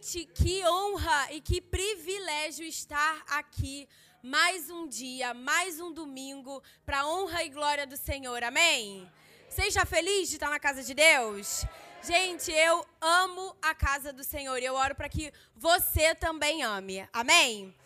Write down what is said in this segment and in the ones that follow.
Gente, que honra e que privilégio estar aqui mais um dia, mais um domingo, para honra e glória do Senhor. Amém? Seja feliz de estar na casa de Deus? Gente, eu amo a casa do Senhor e eu oro para que você também ame. Amém?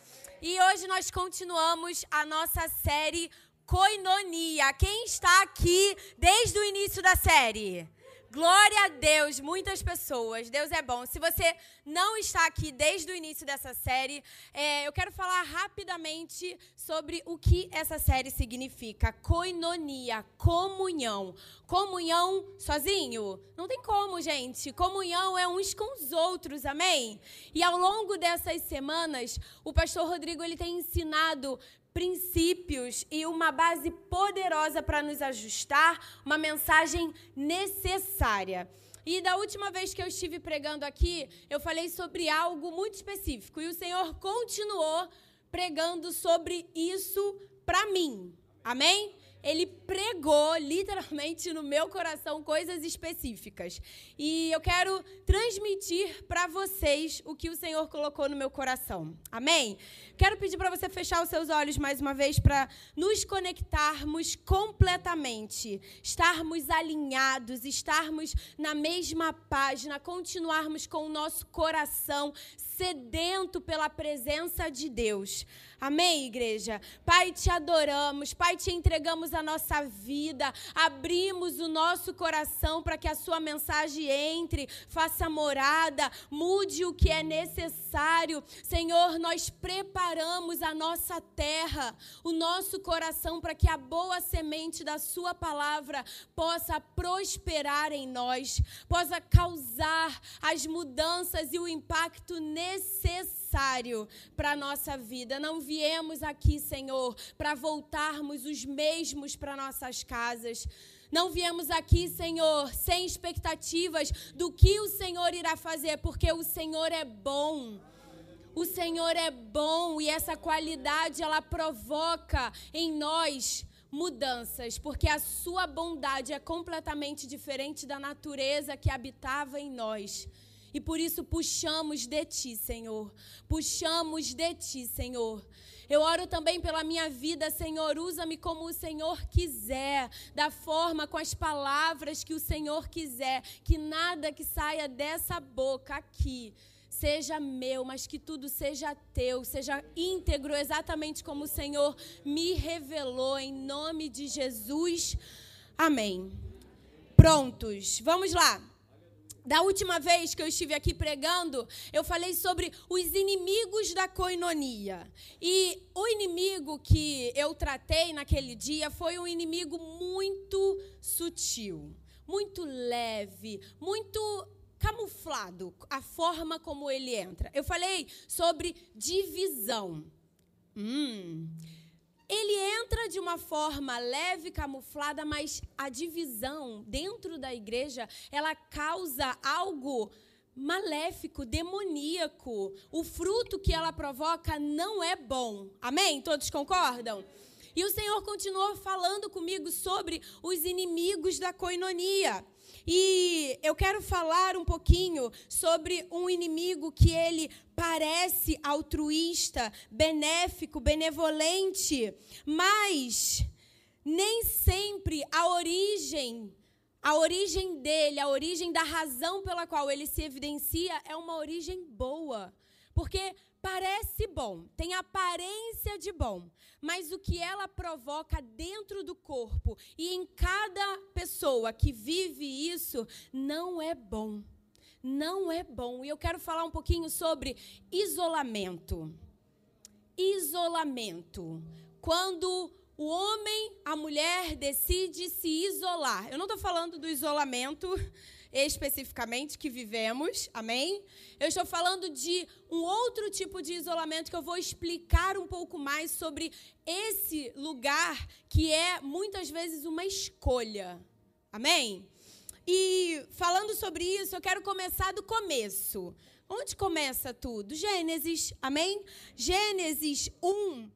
E hoje nós continuamos a nossa série Coinonia. Quem está aqui desde o início da série? Glória a Deus, muitas pessoas. Deus é bom. Se você não está aqui desde o início dessa série, é, eu quero falar rapidamente sobre o que essa série significa. Coinonia, comunhão. Comunhão sozinho? Não tem como, gente. Comunhão é uns com os outros, amém? E ao longo dessas semanas, o pastor Rodrigo ele tem ensinado princípios e uma base poderosa para nos ajustar, uma mensagem necessária. E da última vez que eu estive pregando aqui, eu falei sobre algo muito específico e o Senhor continuou pregando sobre isso para mim. Amém? ele pregou literalmente no meu coração coisas específicas. E eu quero transmitir para vocês o que o Senhor colocou no meu coração. Amém? Quero pedir para você fechar os seus olhos mais uma vez para nos conectarmos completamente, estarmos alinhados, estarmos na mesma página, continuarmos com o nosso coração sedento pela presença de Deus. Amém, igreja? Pai, te adoramos, Pai, te entregamos a nossa vida, abrimos o nosso coração para que a Sua mensagem entre, faça morada, mude o que é necessário. Senhor, nós preparamos a nossa terra, o nosso coração, para que a boa semente da Sua palavra possa prosperar em nós, possa causar as mudanças e o impacto necessário necessário para a nossa vida. Não viemos aqui, Senhor, para voltarmos os mesmos para nossas casas. Não viemos aqui, Senhor, sem expectativas do que o Senhor irá fazer, porque o Senhor é bom. O Senhor é bom e essa qualidade ela provoca em nós mudanças, porque a sua bondade é completamente diferente da natureza que habitava em nós. E por isso puxamos de ti, Senhor. Puxamos de ti, Senhor. Eu oro também pela minha vida, Senhor. Usa-me como o Senhor quiser, da forma, com as palavras que o Senhor quiser. Que nada que saia dessa boca aqui seja meu, mas que tudo seja teu, seja íntegro, exatamente como o Senhor me revelou, em nome de Jesus. Amém. Prontos, vamos lá. Da última vez que eu estive aqui pregando, eu falei sobre os inimigos da coinonia. E o inimigo que eu tratei naquele dia foi um inimigo muito sutil, muito leve, muito camuflado, a forma como ele entra. Eu falei sobre divisão. Hum. Ele entra de uma forma leve, camuflada, mas a divisão dentro da igreja, ela causa algo maléfico, demoníaco. O fruto que ela provoca não é bom. Amém? Todos concordam? E o Senhor continuou falando comigo sobre os inimigos da coinonia. E eu quero falar um pouquinho sobre um inimigo que ele parece altruísta, benéfico, benevolente, mas nem sempre a origem a origem dele, a origem da razão pela qual ele se evidencia é uma origem boa. Porque parece bom, tem aparência de bom, mas o que ela provoca dentro do corpo e em cada pessoa que vive isso não é bom. Não é bom. E eu quero falar um pouquinho sobre isolamento. Isolamento. Quando o homem, a mulher decide se isolar. Eu não estou falando do isolamento especificamente que vivemos, amém? Eu estou falando de um outro tipo de isolamento que eu vou explicar um pouco mais sobre esse lugar que é muitas vezes uma escolha, amém? E falando sobre isso, eu quero começar do começo. Onde começa tudo? Gênesis, amém? Gênesis 1,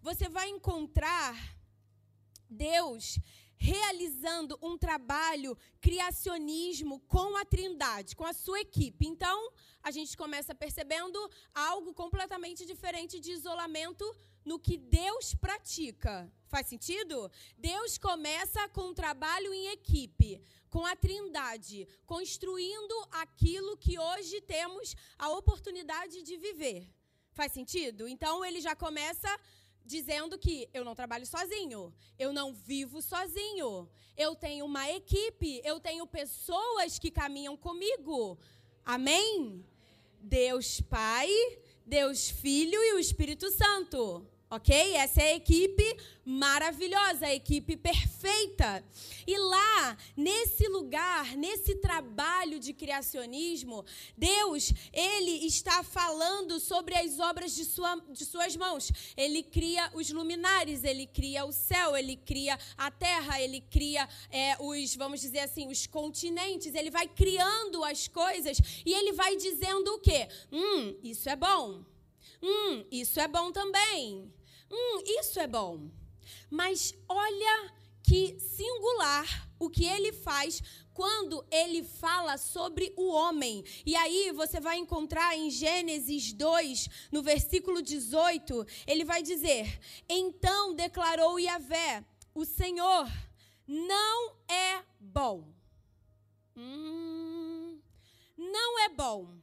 você vai encontrar Deus realizando um trabalho criacionismo com a Trindade, com a sua equipe. Então, a gente começa percebendo algo completamente diferente de isolamento no que Deus pratica. Faz sentido? Deus começa com um trabalho em equipe, com a Trindade, construindo aquilo que hoje temos a oportunidade de viver. Faz sentido? Então ele já começa dizendo que eu não trabalho sozinho, eu não vivo sozinho, eu tenho uma equipe, eu tenho pessoas que caminham comigo. Amém? Deus Pai, Deus Filho e o Espírito Santo. Ok? Essa é a equipe maravilhosa, a equipe perfeita. E lá, nesse lugar, nesse trabalho de criacionismo, Deus, Ele está falando sobre as obras de, sua, de suas mãos. Ele cria os luminares, Ele cria o céu, Ele cria a terra, Ele cria é, os, vamos dizer assim, os continentes. Ele vai criando as coisas e Ele vai dizendo o quê? Hum, isso é bom. Hum, isso é bom também. Hum, isso é bom. Mas olha que singular o que ele faz quando ele fala sobre o homem. E aí você vai encontrar em Gênesis 2, no versículo 18, ele vai dizer: Então declarou Yahvé, o Senhor não é bom. Hum, não é bom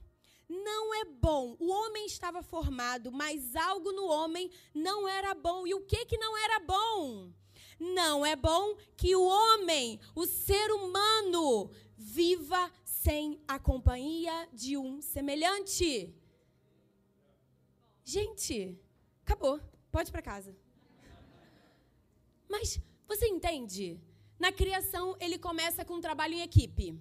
não é bom. O homem estava formado, mas algo no homem não era bom. E o que que não era bom? Não é bom que o homem, o ser humano, viva sem a companhia de um semelhante. Gente, acabou. Pode ir para casa. Mas você entende? Na criação, ele começa com um trabalho em equipe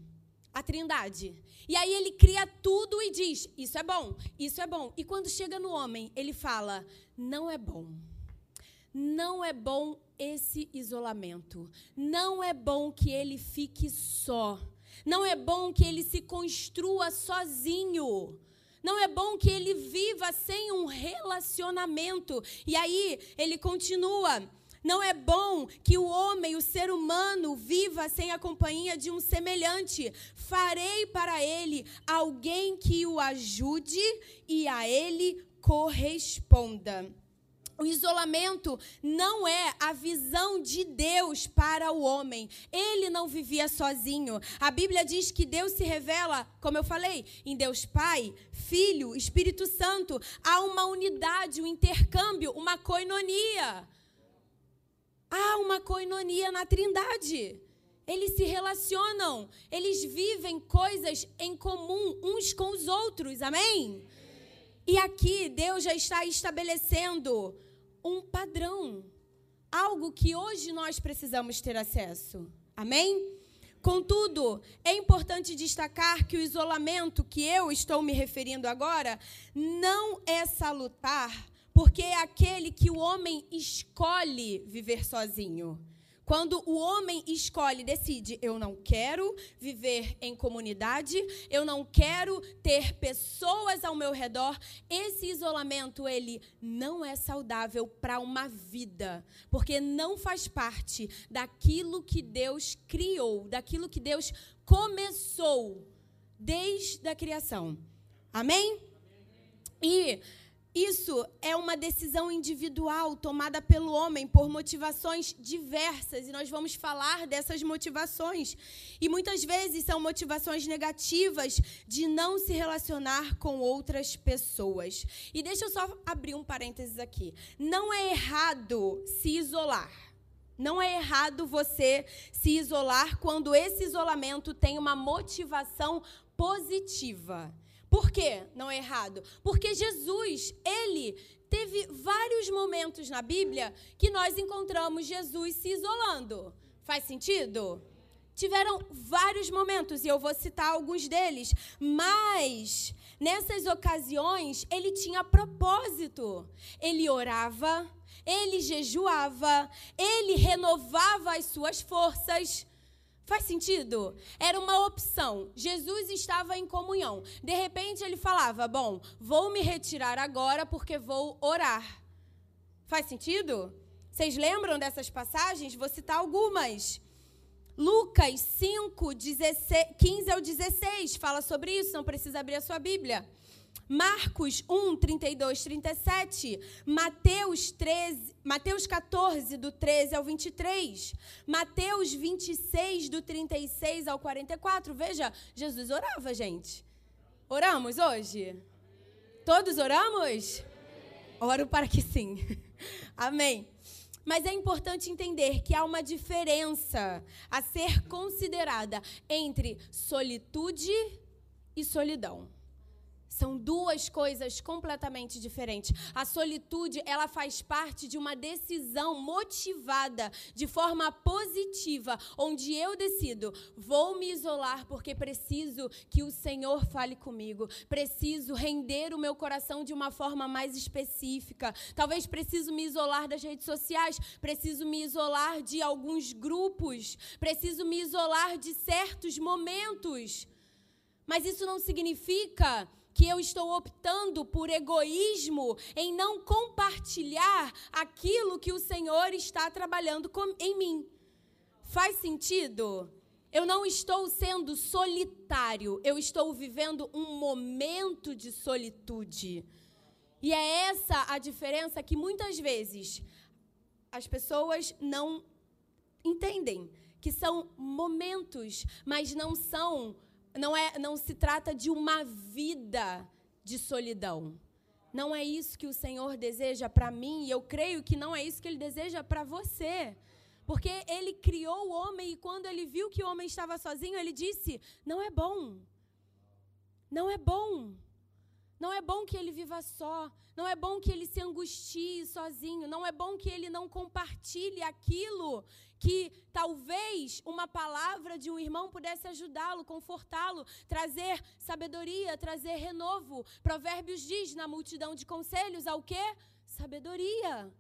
a Trindade. E aí ele cria tudo e diz: Isso é bom, isso é bom. E quando chega no homem, ele fala: Não é bom. Não é bom esse isolamento. Não é bom que ele fique só. Não é bom que ele se construa sozinho. Não é bom que ele viva sem um relacionamento. E aí ele continua. Não é bom que o homem, o ser humano, viva sem a companhia de um semelhante. Farei para ele alguém que o ajude e a ele corresponda. O isolamento não é a visão de Deus para o homem. Ele não vivia sozinho. A Bíblia diz que Deus se revela, como eu falei, em Deus Pai, Filho, Espírito Santo. Há uma unidade, um intercâmbio, uma coinonia. Há uma coinonia na Trindade. Eles se relacionam, eles vivem coisas em comum uns com os outros, amém? E aqui Deus já está estabelecendo um padrão, algo que hoje nós precisamos ter acesso, amém? Contudo, é importante destacar que o isolamento que eu estou me referindo agora não é salutar porque é aquele que o homem escolhe viver sozinho. Quando o homem escolhe, decide, eu não quero viver em comunidade, eu não quero ter pessoas ao meu redor, esse isolamento ele não é saudável para uma vida, porque não faz parte daquilo que Deus criou, daquilo que Deus começou desde a criação. Amém? E isso é uma decisão individual tomada pelo homem por motivações diversas e nós vamos falar dessas motivações. E muitas vezes são motivações negativas de não se relacionar com outras pessoas. E deixa eu só abrir um parênteses aqui. Não é errado se isolar. Não é errado você se isolar quando esse isolamento tem uma motivação positiva. Por que não é errado? Porque Jesus, ele teve vários momentos na Bíblia que nós encontramos Jesus se isolando. Faz sentido? Tiveram vários momentos e eu vou citar alguns deles, mas nessas ocasiões ele tinha propósito. Ele orava, ele jejuava, ele renovava as suas forças. Faz sentido? Era uma opção. Jesus estava em comunhão. De repente ele falava: Bom, vou me retirar agora porque vou orar. Faz sentido? Vocês lembram dessas passagens? Vou citar algumas. Lucas 5, 16, 15 ao 16 fala sobre isso, não precisa abrir a sua Bíblia. Marcos 1, 32, 37. Mateus, 13, Mateus 14, do 13 ao 23. Mateus 26, do 36 ao 44. Veja, Jesus orava, gente. Oramos hoje? Todos oramos? Oro para que sim. Amém. Mas é importante entender que há uma diferença a ser considerada entre solitude e solidão. São duas coisas completamente diferentes. A solitude, ela faz parte de uma decisão motivada de forma positiva, onde eu decido, vou me isolar porque preciso que o Senhor fale comigo. Preciso render o meu coração de uma forma mais específica. Talvez preciso me isolar das redes sociais, preciso me isolar de alguns grupos, preciso me isolar de certos momentos. Mas isso não significa que eu estou optando por egoísmo em não compartilhar aquilo que o Senhor está trabalhando em mim. Faz sentido? Eu não estou sendo solitário, eu estou vivendo um momento de solitude. E é essa a diferença que muitas vezes as pessoas não entendem, que são momentos, mas não são não, é, não se trata de uma vida de solidão. Não é isso que o Senhor deseja para mim, e eu creio que não é isso que Ele deseja para você. Porque Ele criou o homem e quando Ele viu que o homem estava sozinho, Ele disse: Não é bom. Não é bom. Não é bom que ele viva só. Não é bom que ele se angustie sozinho. Não é bom que ele não compartilhe aquilo que talvez uma palavra de um irmão pudesse ajudá-lo, confortá-lo, trazer sabedoria, trazer renovo. Provérbios diz na multidão de conselhos ao quê? Sabedoria.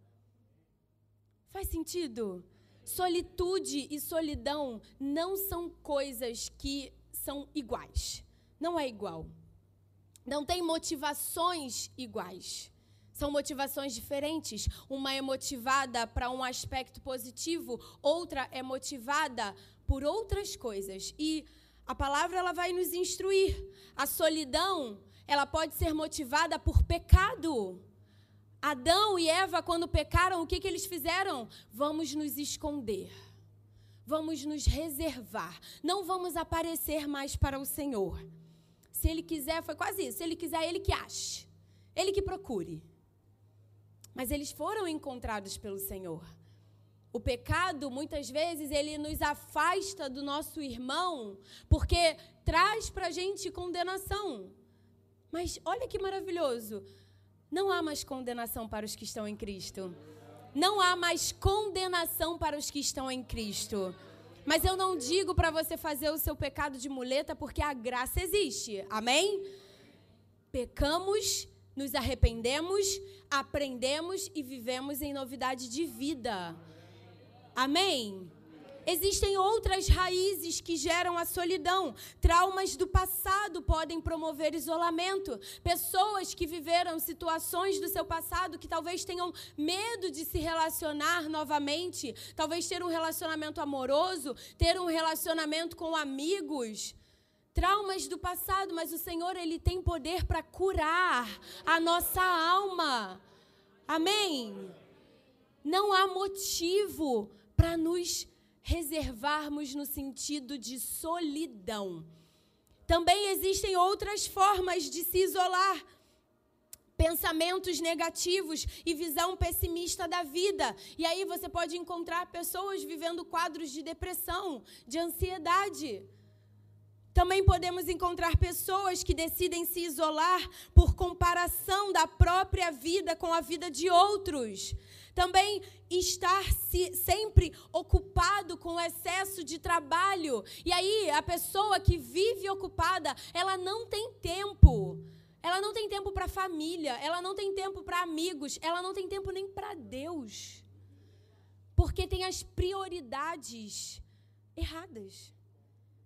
Faz sentido? Solitude e solidão não são coisas que são iguais. Não é igual. Não tem motivações iguais. São motivações diferentes. Uma é motivada para um aspecto positivo, outra é motivada por outras coisas. E a palavra ela vai nos instruir. A solidão, ela pode ser motivada por pecado. Adão e Eva, quando pecaram, o que, que eles fizeram? Vamos nos esconder. Vamos nos reservar. Não vamos aparecer mais para o Senhor. Se ele quiser, foi quase isso. Se ele quiser, ele que ache. Ele que procure. Mas eles foram encontrados pelo Senhor. O pecado, muitas vezes, ele nos afasta do nosso irmão, porque traz para a gente condenação. Mas olha que maravilhoso. Não há mais condenação para os que estão em Cristo. Não há mais condenação para os que estão em Cristo. Mas eu não digo para você fazer o seu pecado de muleta, porque a graça existe. Amém? Pecamos nos arrependemos, aprendemos e vivemos em novidade de vida. Amém? Existem outras raízes que geram a solidão. Traumas do passado podem promover isolamento. Pessoas que viveram situações do seu passado que talvez tenham medo de se relacionar novamente, talvez ter um relacionamento amoroso, ter um relacionamento com amigos traumas do passado, mas o Senhor ele tem poder para curar a nossa alma. Amém. Não há motivo para nos reservarmos no sentido de solidão. Também existem outras formas de se isolar. Pensamentos negativos e visão pessimista da vida. E aí você pode encontrar pessoas vivendo quadros de depressão, de ansiedade. Também podemos encontrar pessoas que decidem se isolar por comparação da própria vida com a vida de outros. Também estar -se sempre ocupado com excesso de trabalho. E aí, a pessoa que vive ocupada, ela não tem tempo. Ela não tem tempo para família, ela não tem tempo para amigos, ela não tem tempo nem para Deus. Porque tem as prioridades erradas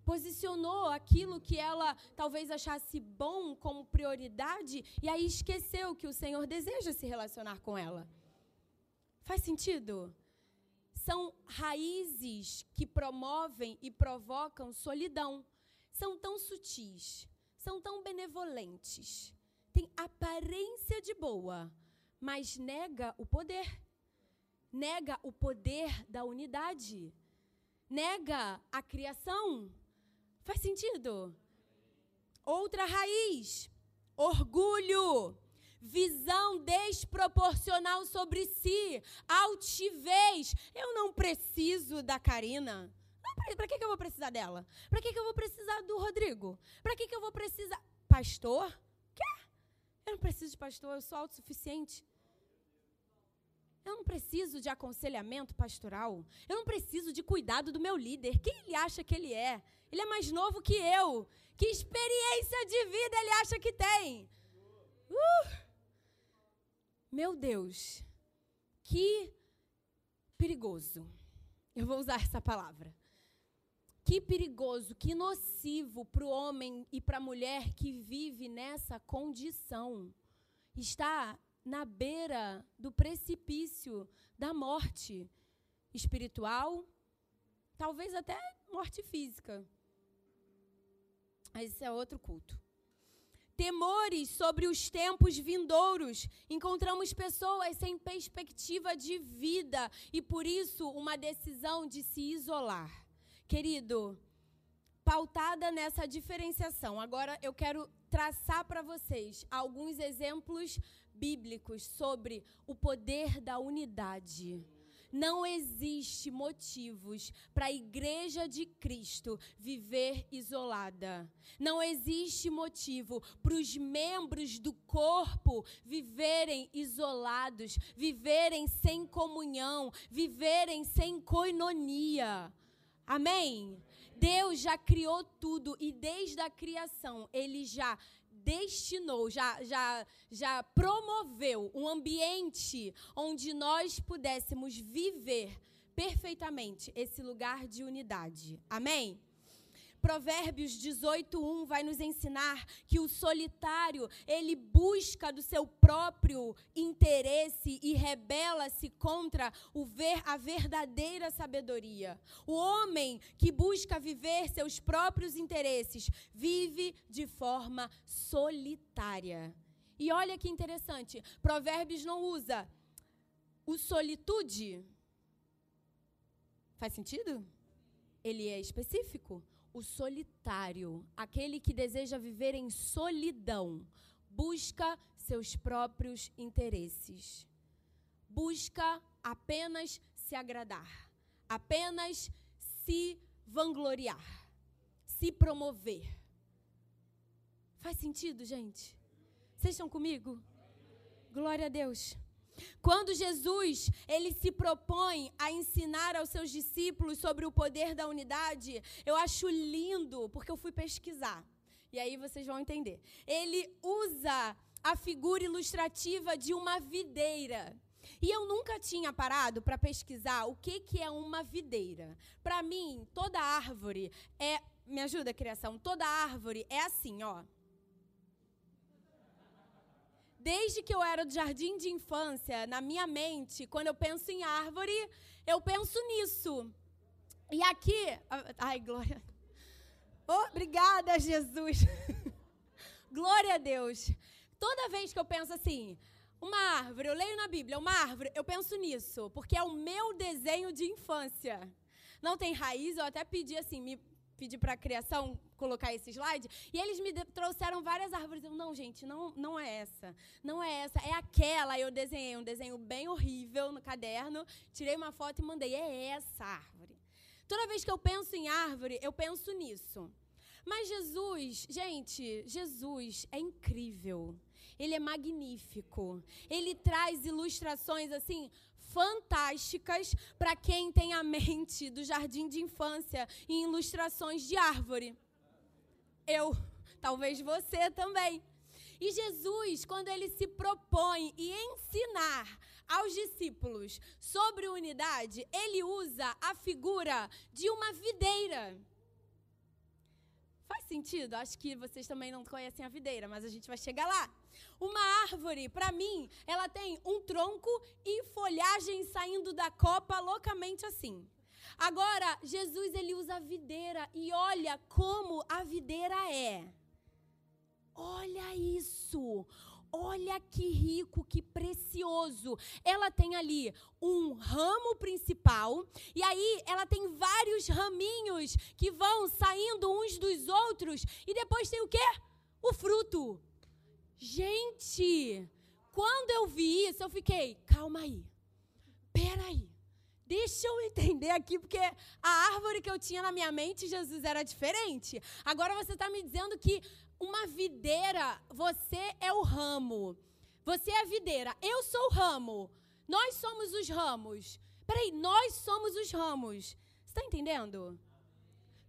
posicionou aquilo que ela talvez achasse bom como prioridade e aí esqueceu que o Senhor deseja se relacionar com ela. Faz sentido? são raízes que promovem e provocam solidão. São tão sutis, são tão benevolentes, têm aparência de boa, mas nega o poder. Nega o poder da unidade. Nega a criação. Faz sentido? Outra raiz, orgulho visão desproporcional sobre si, altivez. Eu não preciso da Karina. Para que, que eu vou precisar dela? Para que, que eu vou precisar do Rodrigo? Para que, que eu vou precisar. Pastor? Quê? Eu não preciso de pastor, eu sou autossuficiente. Eu não preciso de aconselhamento pastoral. Eu não preciso de cuidado do meu líder. Quem ele acha que ele é? Ele é mais novo que eu. Que experiência de vida ele acha que tem? Uh! Meu Deus, que perigoso. Eu vou usar essa palavra. Que perigoso, que nocivo para o homem e para a mulher que vive nessa condição. Está na beira do precipício da morte espiritual, talvez até morte física. Mas isso é outro culto temores sobre os tempos vindouros. Encontramos pessoas sem perspectiva de vida e, por isso, uma decisão de se isolar. Querido, pautada nessa diferenciação, agora eu quero traçar para vocês alguns exemplos bíblicos sobre o poder da unidade. Não existe motivos para a igreja de Cristo viver isolada. Não existe motivo para os membros do corpo viverem isolados, viverem sem comunhão, viverem sem coinonia. Amém? Deus já criou tudo e desde a criação ele já destinou, já, já, já promoveu um ambiente onde nós pudéssemos viver perfeitamente esse lugar de unidade. Amém? Provérbios 18:1 vai nos ensinar que o solitário, ele busca do seu próprio interesse e rebela-se contra o ver a verdadeira sabedoria. O homem que busca viver seus próprios interesses vive de forma solitária. E olha que interessante, Provérbios não usa o solitude. Faz sentido? Ele é específico o solitário, aquele que deseja viver em solidão, busca seus próprios interesses. Busca apenas se agradar, apenas se vangloriar, se promover. Faz sentido, gente? Vocês estão comigo? Glória a Deus. Quando Jesus ele se propõe a ensinar aos seus discípulos sobre o poder da unidade, eu acho lindo, porque eu fui pesquisar. E aí vocês vão entender. Ele usa a figura ilustrativa de uma videira. E eu nunca tinha parado para pesquisar o que, que é uma videira. Para mim, toda árvore é. Me ajuda, criação? Toda árvore é assim, ó. Desde que eu era do jardim de infância, na minha mente, quando eu penso em árvore, eu penso nisso. E aqui, ai, glória. Obrigada, Jesus. glória a Deus. Toda vez que eu penso assim, uma árvore, eu leio na Bíblia, uma árvore, eu penso nisso, porque é o meu desenho de infância. Não tem raiz, eu até pedi assim, me pedi para a criação colocar esse slide, e eles me trouxeram várias árvores. Eu, não, gente, não, não é essa. Não é essa, é aquela. Eu desenhei um desenho bem horrível no caderno, tirei uma foto e mandei. É essa árvore. Toda vez que eu penso em árvore, eu penso nisso. Mas Jesus, gente, Jesus é incrível. Ele é magnífico. Ele traz ilustrações assim fantásticas para quem tem a mente do jardim de infância em ilustrações de árvore. Eu, talvez você também. E Jesus, quando ele se propõe e ensinar aos discípulos sobre unidade, ele usa a figura de uma videira. Faz sentido? Acho que vocês também não conhecem a videira, mas a gente vai chegar lá. Uma árvore, para mim, ela tem um tronco e folhagem saindo da copa loucamente assim. Agora, Jesus ele usa a videira e olha como a videira é. Olha isso. Olha que rico, que precioso. Ela tem ali um ramo principal e aí ela tem vários raminhos que vão saindo uns dos outros e depois tem o quê? O fruto. Gente, quando eu vi isso, eu fiquei, calma aí. Peraí. Deixa eu entender aqui, porque a árvore que eu tinha na minha mente, Jesus, era diferente. Agora você está me dizendo que uma videira, você é o ramo. Você é a videira, eu sou o ramo. Nós somos os ramos. Peraí, nós somos os ramos. Você está entendendo?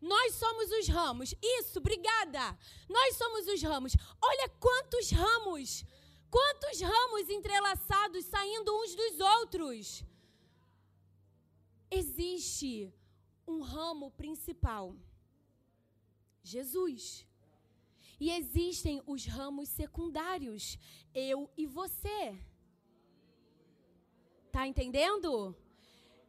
Nós somos os ramos. Isso, obrigada. Nós somos os ramos. Olha quantos ramos. Quantos ramos entrelaçados saindo uns dos outros. Existe um ramo principal. Jesus. E existem os ramos secundários, eu e você. Tá entendendo?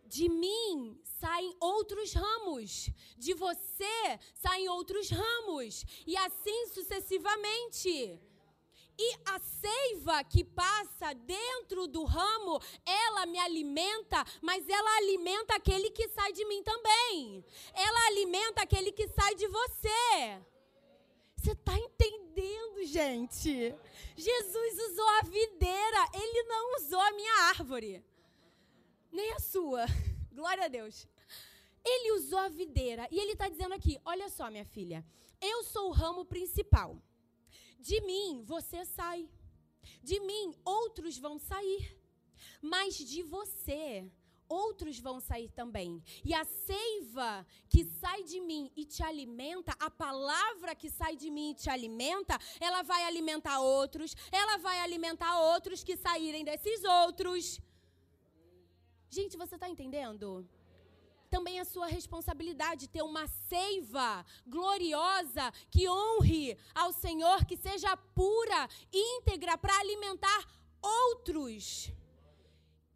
De mim saem outros ramos, de você saem outros ramos, e assim sucessivamente. E a seiva que passa dentro do ramo, ela me alimenta, mas ela alimenta aquele que sai de mim também. Ela alimenta aquele que sai de você. Você está entendendo, gente? Jesus usou a videira, ele não usou a minha árvore, nem a sua. Glória a Deus. Ele usou a videira e ele está dizendo aqui: olha só, minha filha, eu sou o ramo principal. De mim você sai. De mim outros vão sair. Mas de você outros vão sair também. E a seiva que sai de mim e te alimenta, a palavra que sai de mim e te alimenta, ela vai alimentar outros, ela vai alimentar outros que saírem desses outros. Gente, você está entendendo? Também é sua responsabilidade ter uma seiva gloriosa que honre ao Senhor, que seja pura, íntegra, para alimentar outros.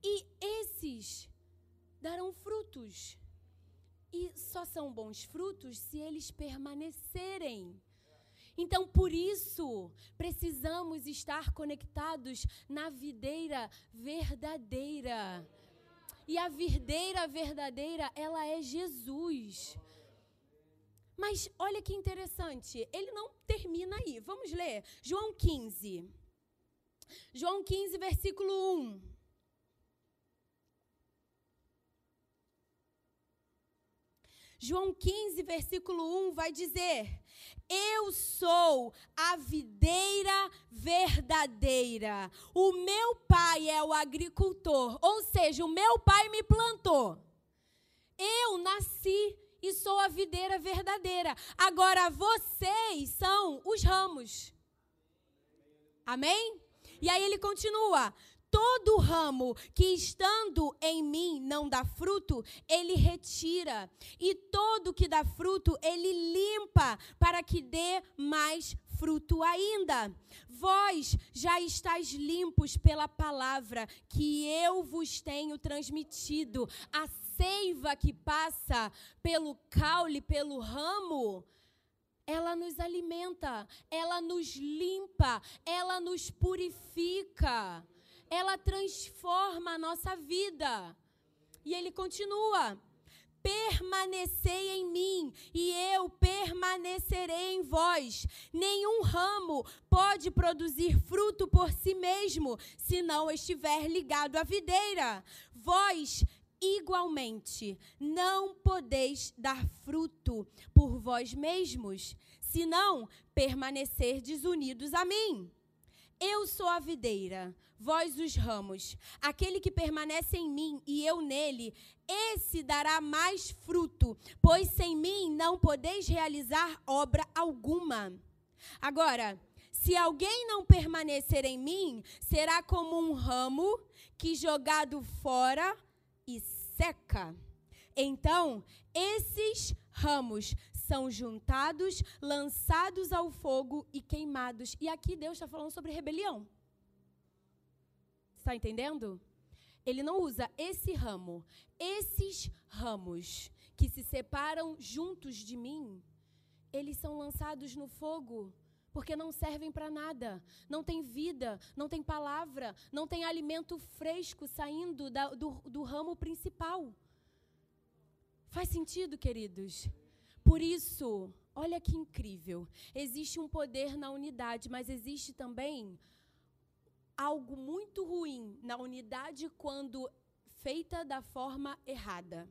E darão frutos. E só são bons frutos se eles permanecerem. Então, por isso, precisamos estar conectados na videira verdadeira. E a videira verdadeira, ela é Jesus. Mas olha que interessante, ele não termina aí. Vamos ler João 15. João 15, versículo 1. João 15, versículo 1 vai dizer: Eu sou a videira verdadeira. O meu pai é o agricultor, ou seja, o meu pai me plantou. Eu nasci e sou a videira verdadeira. Agora vocês são os ramos. Amém? E aí ele continua: todo ramo que estando em mim não dá fruto, ele retira, e todo que dá fruto, ele limpa, para que dê mais fruto ainda. Vós já estáis limpos pela palavra que eu vos tenho transmitido. A seiva que passa pelo caule, pelo ramo, ela nos alimenta, ela nos limpa, ela nos purifica ela transforma a nossa vida. E ele continua: permanecei em mim e eu permanecerei em vós. Nenhum ramo pode produzir fruto por si mesmo, se não estiver ligado à videira. Vós igualmente não podeis dar fruto por vós mesmos, se não permanecer desunidos a mim. Eu sou a videira, vós os ramos. Aquele que permanece em mim e eu nele, esse dará mais fruto, pois sem mim não podeis realizar obra alguma. Agora, se alguém não permanecer em mim, será como um ramo que jogado fora e seca. Então, esses ramos são juntados, lançados ao fogo e queimados. E aqui Deus está falando sobre rebelião. Está entendendo? Ele não usa esse ramo, esses ramos que se separam juntos de mim, eles são lançados no fogo porque não servem para nada, não tem vida, não tem palavra, não tem alimento fresco saindo da, do, do ramo principal. Faz sentido, queridos? Por isso, olha que incrível. Existe um poder na unidade, mas existe também algo muito ruim na unidade quando feita da forma errada.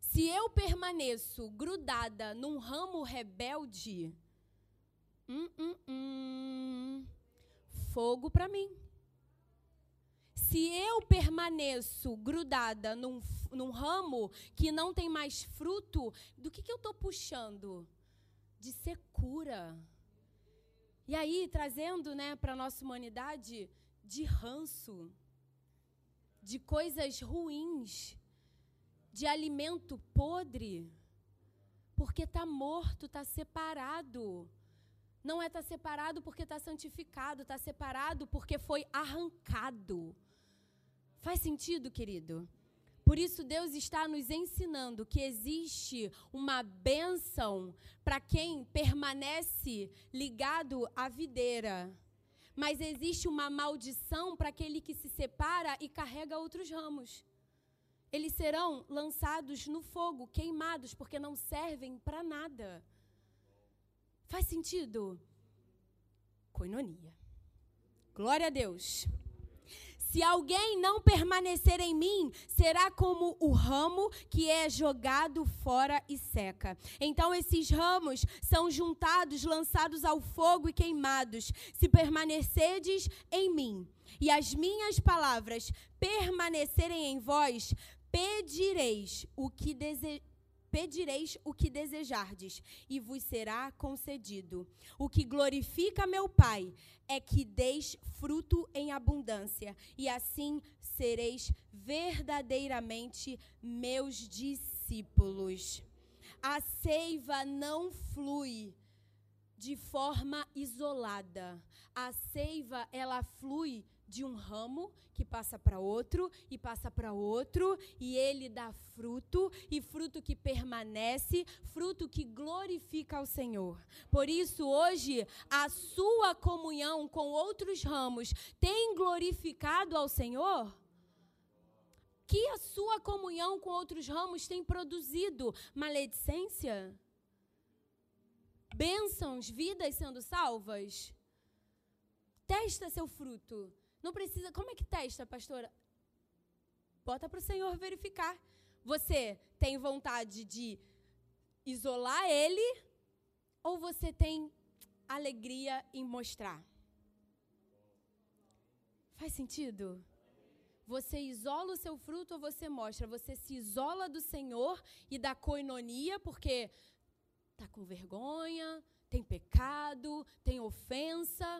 Se eu permaneço grudada num ramo rebelde, hum, hum, hum, fogo para mim. Se eu permaneço grudada num, num, ramo que não tem mais fruto, do que, que eu estou puxando? De secura. E aí, trazendo né, para a nossa humanidade, de ranço, de coisas ruins, de alimento podre, porque está morto, está separado. Não é estar tá separado porque está santificado, está separado porque foi arrancado. Faz sentido, querido? Por isso, Deus está nos ensinando que existe uma bênção para quem permanece ligado à videira. Mas existe uma maldição para aquele que se separa e carrega outros ramos. Eles serão lançados no fogo, queimados, porque não servem para nada. Faz sentido? Coinonia. Glória a Deus. Se alguém não permanecer em mim, será como o ramo que é jogado fora e seca. Então esses ramos são juntados, lançados ao fogo e queimados. Se permanecerdes em mim e as minhas palavras permanecerem em vós, pedireis o que desejareis pedireis o que desejardes, e vos será concedido. O que glorifica meu Pai é que deis fruto em abundância, e assim sereis verdadeiramente meus discípulos. A seiva não flui de forma isolada. A seiva, ela flui de um ramo que passa para outro e passa para outro, e ele dá fruto, e fruto que permanece, fruto que glorifica ao Senhor. Por isso, hoje, a sua comunhão com outros ramos tem glorificado ao Senhor? Que a sua comunhão com outros ramos tem produzido maledicência? Bênçãos, vidas sendo salvas? Testa seu fruto. Não precisa. Como é que testa, pastora? Bota para o Senhor verificar. Você tem vontade de isolar ele ou você tem alegria em mostrar? Faz sentido? Você isola o seu fruto ou você mostra? Você se isola do Senhor e da coinonia porque tá com vergonha, tem pecado, tem ofensa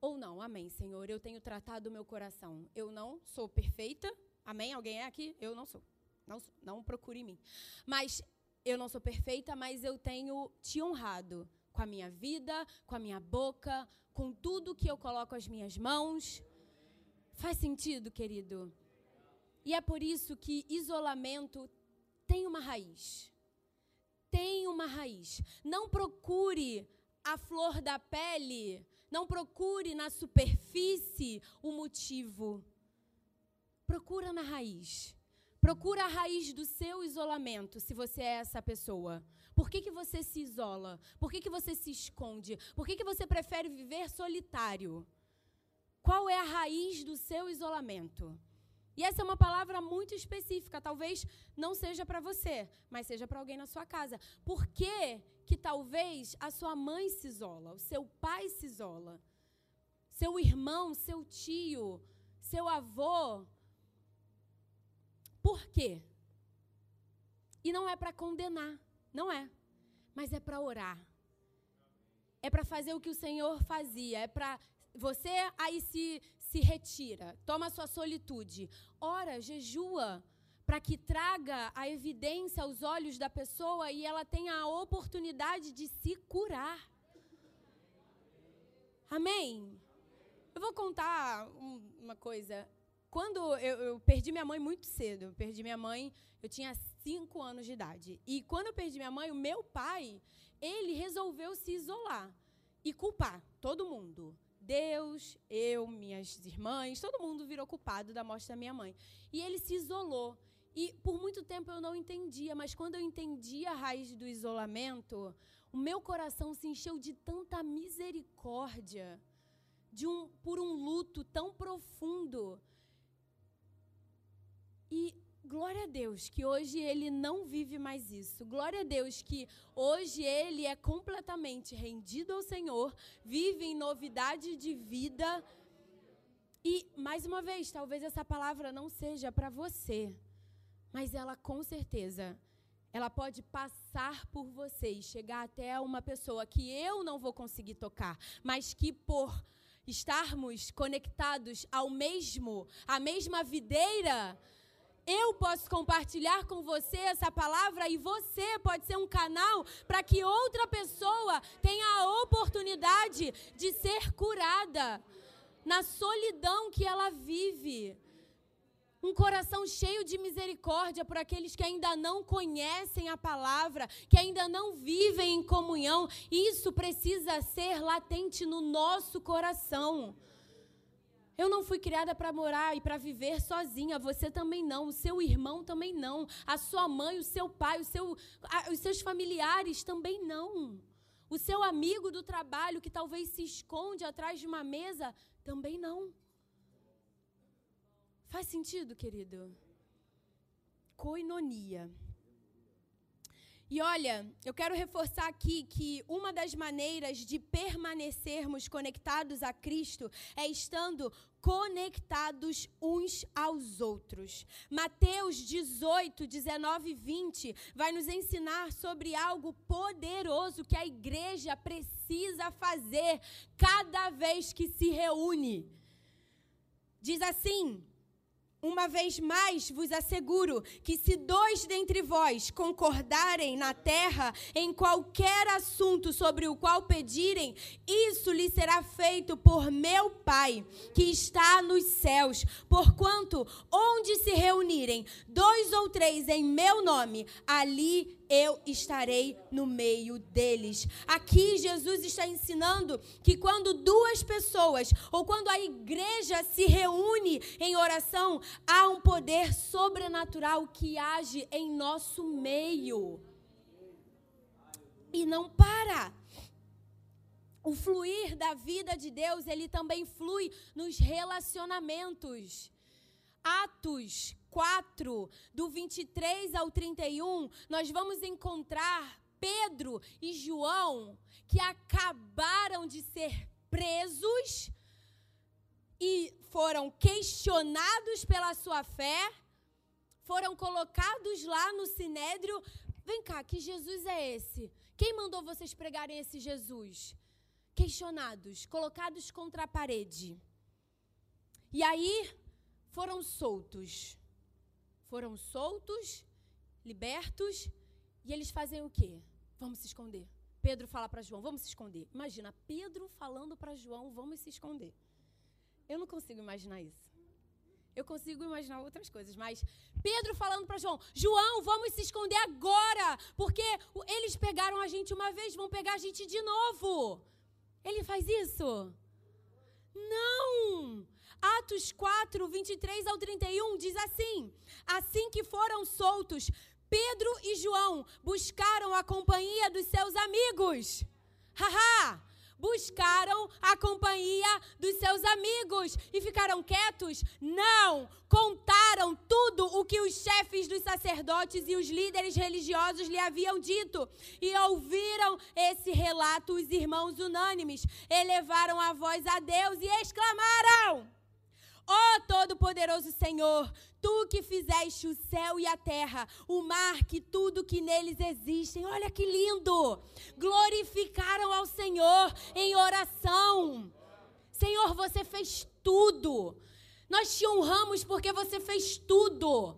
ou não. Amém, Senhor. Eu tenho tratado o meu coração. Eu não sou perfeita. Amém? Alguém é aqui? Eu não sou. Não, sou. não procure em mim. Mas eu não sou perfeita, mas eu tenho te honrado com a minha vida, com a minha boca, com tudo que eu coloco as minhas mãos. Faz sentido, querido? E é por isso que isolamento tem uma raiz. Tem uma raiz. Não procure a flor da pele não procure na superfície o motivo. Procura na raiz. Procura a raiz do seu isolamento, se você é essa pessoa. Por que, que você se isola? Por que, que você se esconde? Por que, que você prefere viver solitário? Qual é a raiz do seu isolamento? E essa é uma palavra muito específica, talvez não seja para você, mas seja para alguém na sua casa. Por que, que talvez a sua mãe se isola, o seu pai se isola, seu irmão, seu tio, seu avô? Por quê? E não é para condenar, não é, mas é para orar. É para fazer o que o Senhor fazia, é para você aí se se retira, toma sua solitude, ora, jejua, para que traga a evidência aos olhos da pessoa e ela tenha a oportunidade de se curar. Amém? Eu vou contar uma coisa. Quando eu, eu, perdi minha mãe muito cedo, perdi minha mãe, eu tinha cinco anos de idade. E quando eu perdi minha mãe, o meu pai, ele resolveu se isolar e culpar todo mundo. Deus, eu, minhas irmãs, todo mundo virou culpado da morte da minha mãe. E ele se isolou. E por muito tempo eu não entendia, mas quando eu entendi a raiz do isolamento, o meu coração se encheu de tanta misericórdia, de um por um luto tão profundo. E glória a Deus que hoje ele não vive mais isso. Glória a Deus que hoje ele é completamente rendido ao Senhor, vive em novidade de vida. E mais uma vez, talvez essa palavra não seja para você, mas ela com certeza ela pode passar por você e chegar até uma pessoa que eu não vou conseguir tocar, mas que por estarmos conectados ao mesmo, à mesma videira, eu posso compartilhar com você essa palavra e você pode ser um canal para que outra pessoa tenha a oportunidade de ser curada na solidão que ela vive. Um coração cheio de misericórdia por aqueles que ainda não conhecem a palavra, que ainda não vivem em comunhão. Isso precisa ser latente no nosso coração. Eu não fui criada para morar e para viver sozinha. Você também não. O seu irmão também não. A sua mãe, o seu pai, o seu, a, os seus familiares também não. O seu amigo do trabalho que talvez se esconde atrás de uma mesa também não. Faz sentido, querido? Coinonia. E olha, eu quero reforçar aqui que uma das maneiras de permanecermos conectados a Cristo é estando conectados uns aos outros. Mateus 18, 19 e 20 vai nos ensinar sobre algo poderoso que a igreja precisa fazer cada vez que se reúne. Diz assim: uma vez mais vos asseguro que se dois dentre vós concordarem na terra em qualquer assunto sobre o qual pedirem, isso lhe será feito por meu Pai, que está nos céus. Porquanto, onde se reunirem dois ou três em meu nome, ali eu estarei no meio deles. Aqui Jesus está ensinando que quando duas pessoas ou quando a igreja se reúne em oração, há um poder sobrenatural que age em nosso meio. E não para. O fluir da vida de Deus, ele também flui nos relacionamentos. Atos 4, do 23 ao 31, nós vamos encontrar Pedro e João que acabaram de ser presos e foram questionados pela sua fé, foram colocados lá no sinédrio. Vem cá, que Jesus é esse? Quem mandou vocês pregarem esse Jesus? Questionados, colocados contra a parede. E aí foram soltos foram soltos, libertos, e eles fazem o quê? Vamos se esconder. Pedro fala para João, vamos se esconder. Imagina, Pedro falando para João, vamos se esconder. Eu não consigo imaginar isso. Eu consigo imaginar outras coisas, mas Pedro falando para João: João, vamos se esconder agora, porque eles pegaram a gente uma vez, vão pegar a gente de novo. Ele faz isso? Não! Atos 4, 23 ao 31 diz assim: Assim que foram soltos, Pedro e João buscaram a companhia dos seus amigos. Haha! buscaram a companhia dos seus amigos e ficaram quietos? Não! Contaram tudo o que os chefes dos sacerdotes e os líderes religiosos lhe haviam dito. E ouviram esse relato os irmãos unânimes, elevaram a voz a Deus e exclamaram: Ó oh, Todo-Poderoso Senhor, tu que fizeste o céu e a terra, o mar, que tudo que neles existem. Olha que lindo! Glorificaram ao Senhor em oração. Senhor, você fez tudo. Nós te honramos porque você fez tudo.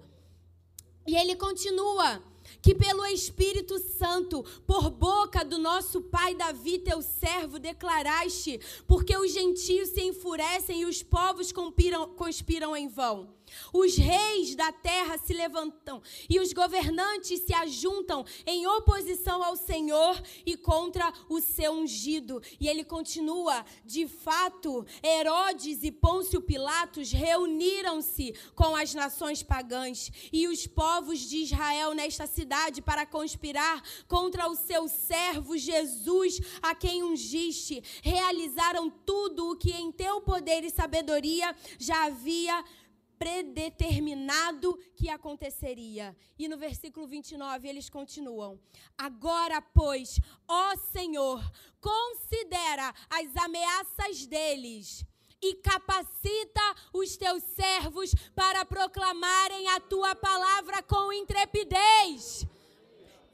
E ele continua que pelo Espírito Santo, por boca do nosso pai Davi, teu servo, declaraste, porque os gentios se enfurecem e os povos conspiram, conspiram em vão. Os reis da terra se levantam e os governantes se ajuntam em oposição ao Senhor e contra o seu ungido. E ele continua: de fato, Herodes e Pôncio Pilatos reuniram-se com as nações pagãs e os povos de Israel nesta cidade para conspirar contra o seu servo Jesus, a quem ungiste. Realizaram tudo o que em teu poder e sabedoria já havia predeterminado que aconteceria. E no versículo 29 eles continuam: Agora, pois, ó Senhor, considera as ameaças deles e capacita os teus servos para proclamarem a tua palavra com intrepidez.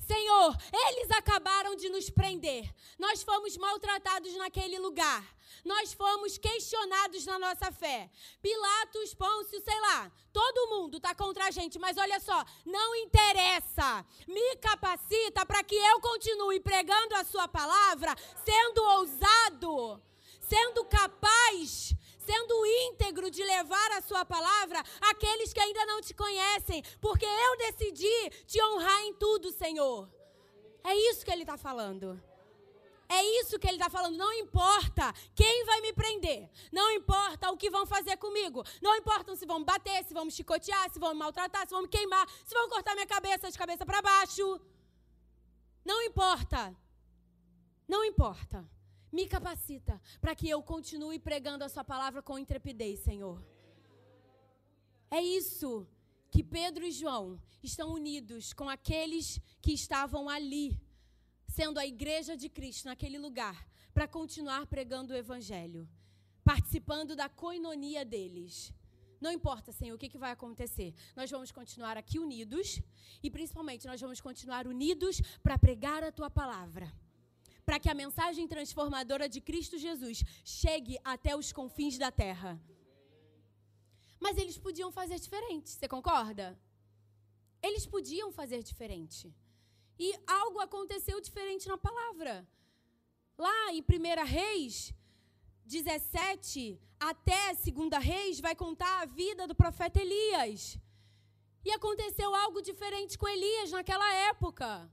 Senhor, eles acabaram de nos prender. Nós fomos maltratados naquele lugar nós fomos questionados na nossa fé. Pilatos, Pôncio, sei lá, todo mundo está contra a gente, mas olha só, não interessa. Me capacita para que eu continue pregando a sua palavra, sendo ousado, sendo capaz sendo íntegro de levar a sua palavra àqueles que ainda não te conhecem, porque eu decidi te honrar em tudo, Senhor. É isso que ele está falando. É isso que ele está falando. Não importa quem vai me prender. Não importa o que vão fazer comigo. Não importa se vão me bater, se vão me chicotear, se vão me maltratar, se vão me queimar, se vão cortar minha cabeça de cabeça para baixo. Não importa. Não importa. Me capacita para que eu continue pregando a sua palavra com intrepidez, Senhor. É isso que Pedro e João estão unidos com aqueles que estavam ali sendo a igreja de Cristo naquele lugar, para continuar pregando o evangelho, participando da coinonia deles. Não importa, Senhor, o que, que vai acontecer. Nós vamos continuar aqui unidos e, principalmente, nós vamos continuar unidos para pregar a tua palavra. Para que a mensagem transformadora de Cristo Jesus chegue até os confins da terra. Mas eles podiam fazer diferente, você concorda? Eles podiam fazer diferente. E algo aconteceu diferente na palavra. Lá em 1 Reis 17 até 2 Reis vai contar a vida do profeta Elias. E aconteceu algo diferente com Elias naquela época.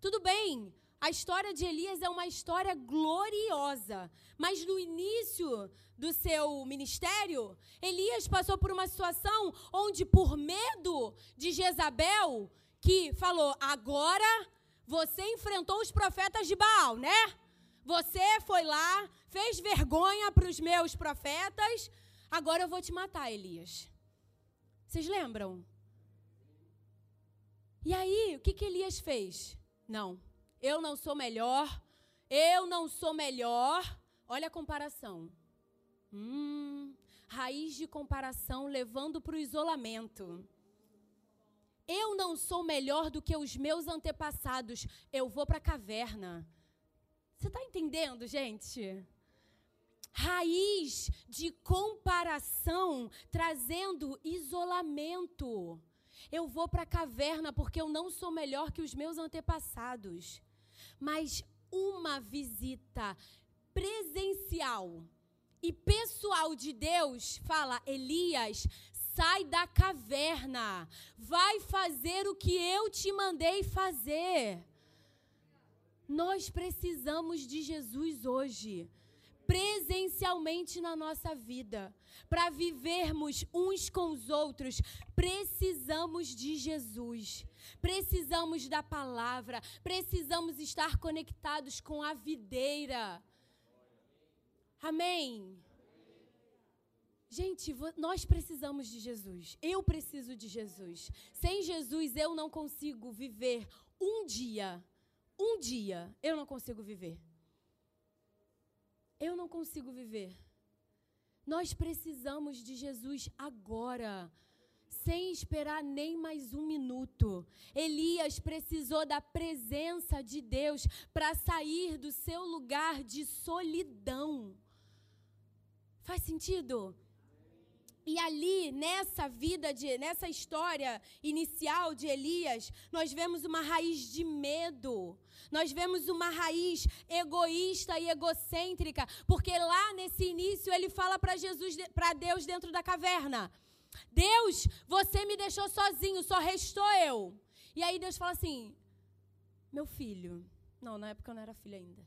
Tudo bem, a história de Elias é uma história gloriosa, mas no início do seu ministério, Elias passou por uma situação onde, por medo de Jezabel, que falou: agora você enfrentou os profetas de Baal, né? Você foi lá, fez vergonha para os meus profetas, agora eu vou te matar, Elias. Vocês lembram? E aí, o que, que Elias fez? Não, eu não sou melhor, eu não sou melhor. Olha a comparação. Hum, raiz de comparação levando para o isolamento. Eu não sou melhor do que os meus antepassados. Eu vou para a caverna. Você está entendendo, gente? Raiz de comparação trazendo isolamento. Eu vou para a caverna porque eu não sou melhor que os meus antepassados. Mas uma visita presencial e pessoal de Deus fala: Elias, sai da caverna, vai fazer o que eu te mandei fazer. Nós precisamos de Jesus hoje, presencialmente na nossa vida. Para vivermos uns com os outros, precisamos de Jesus. Precisamos da palavra, precisamos estar conectados com a videira. Amém. Gente, nós precisamos de Jesus. Eu preciso de Jesus. Sem Jesus eu não consigo viver um dia. Um dia eu não consigo viver. Eu não consigo viver. Nós precisamos de Jesus agora, sem esperar nem mais um minuto. Elias precisou da presença de Deus para sair do seu lugar de solidão. Faz sentido? E ali, nessa vida, de, nessa história inicial de Elias, nós vemos uma raiz de medo. Nós vemos uma raiz egoísta e egocêntrica, porque lá nesse início ele fala para Jesus, para Deus dentro da caverna: Deus, você me deixou sozinho, só restou eu. E aí Deus fala assim: Meu filho, não, na época eu não era filho ainda,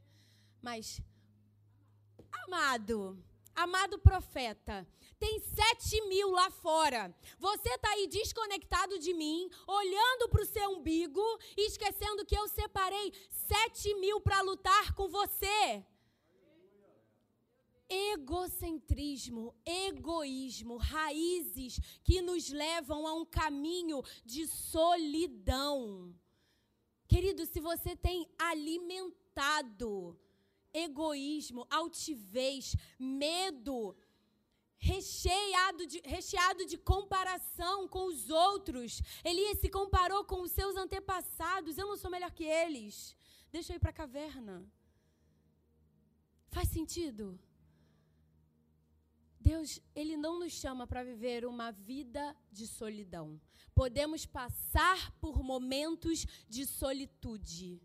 mas amado, amado profeta, tem sete mil lá fora. Você está aí desconectado de mim, olhando para o seu umbigo e esquecendo que eu separei sete mil para lutar com você. Egocentrismo, egoísmo, raízes que nos levam a um caminho de solidão. Querido, se você tem alimentado egoísmo, altivez, medo, recheado de, recheado de comparação com os outros. Elias se comparou com os seus antepassados. Eu não sou melhor que eles. Deixa eu ir para a caverna. Faz sentido? Deus, Ele não nos chama para viver uma vida de solidão. Podemos passar por momentos de solitude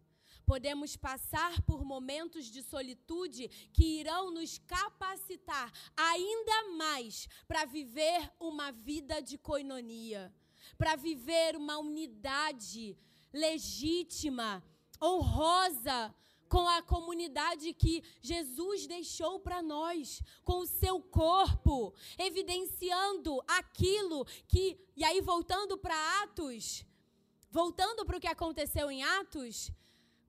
podemos passar por momentos de solitude que irão nos capacitar ainda mais para viver uma vida de coinonia, para viver uma unidade legítima, honrosa com a comunidade que Jesus deixou para nós, com o seu corpo, evidenciando aquilo que. E aí, voltando para Atos, voltando para o que aconteceu em Atos,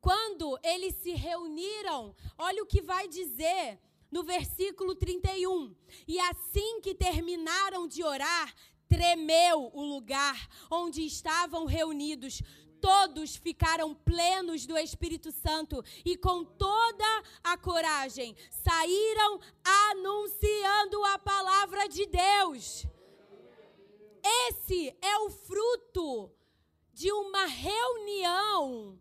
quando eles se reuniram, olha o que vai dizer no versículo 31. E assim que terminaram de orar, tremeu o lugar onde estavam reunidos. Todos ficaram plenos do Espírito Santo e, com toda a coragem, saíram anunciando a palavra de Deus. Esse é o fruto de uma reunião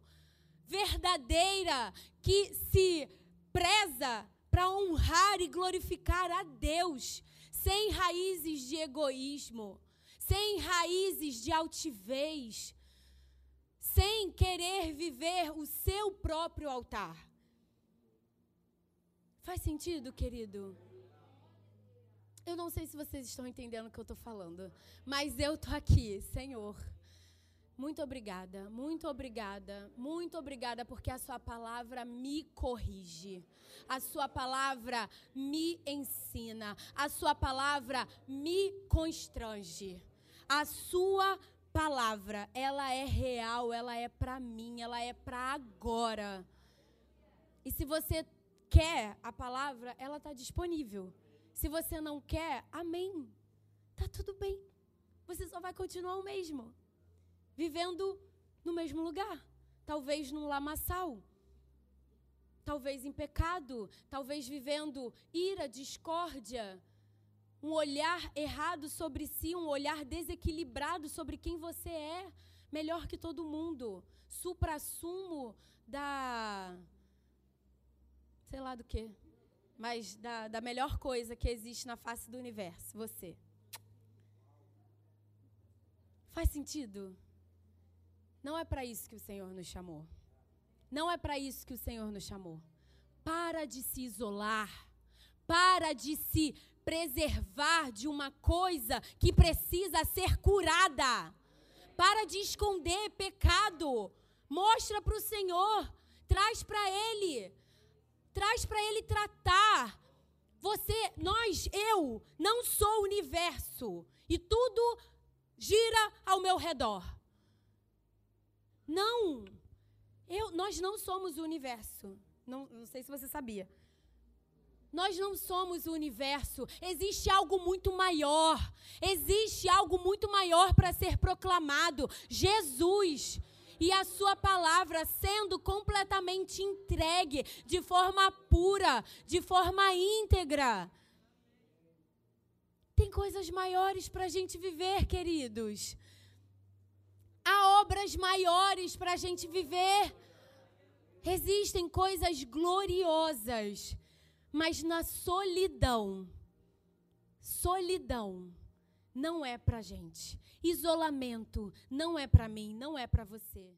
verdadeira que se preza para honrar e glorificar a Deus, sem raízes de egoísmo, sem raízes de altivez, sem querer viver o seu próprio altar. Faz sentido, querido? Eu não sei se vocês estão entendendo o que eu estou falando, mas eu estou aqui, Senhor muito obrigada, muito obrigada, muito obrigada, porque a Sua palavra me corrige, a Sua palavra me ensina, a Sua palavra me constrange. A Sua palavra, ela é real, ela é para mim, ela é para agora. E se você quer a palavra, ela está disponível. Se você não quer, amém. Tá tudo bem. Você só vai continuar o mesmo vivendo no mesmo lugar, talvez num lamaçal, talvez em pecado, talvez vivendo ira, discórdia, um olhar errado sobre si, um olhar desequilibrado sobre quem você é, melhor que todo mundo, supra-sumo da. sei lá do que, mas da, da melhor coisa que existe na face do universo, você. Faz sentido? Não é para isso que o Senhor nos chamou. Não é para isso que o Senhor nos chamou. Para de se isolar. Para de se preservar de uma coisa que precisa ser curada. Para de esconder pecado. Mostra para o Senhor. Traz para Ele. Traz para Ele tratar. Você, nós, eu, não sou o universo. E tudo gira ao meu redor. Não! Eu, nós não somos o universo. Não, não sei se você sabia. Nós não somos o universo. Existe algo muito maior. Existe algo muito maior para ser proclamado. Jesus e a sua palavra sendo completamente entregue de forma pura, de forma íntegra. Tem coisas maiores para a gente viver, queridos. Há obras maiores para a gente viver. Existem coisas gloriosas, mas na solidão, solidão, não é para gente. Isolamento não é para mim, não é para você.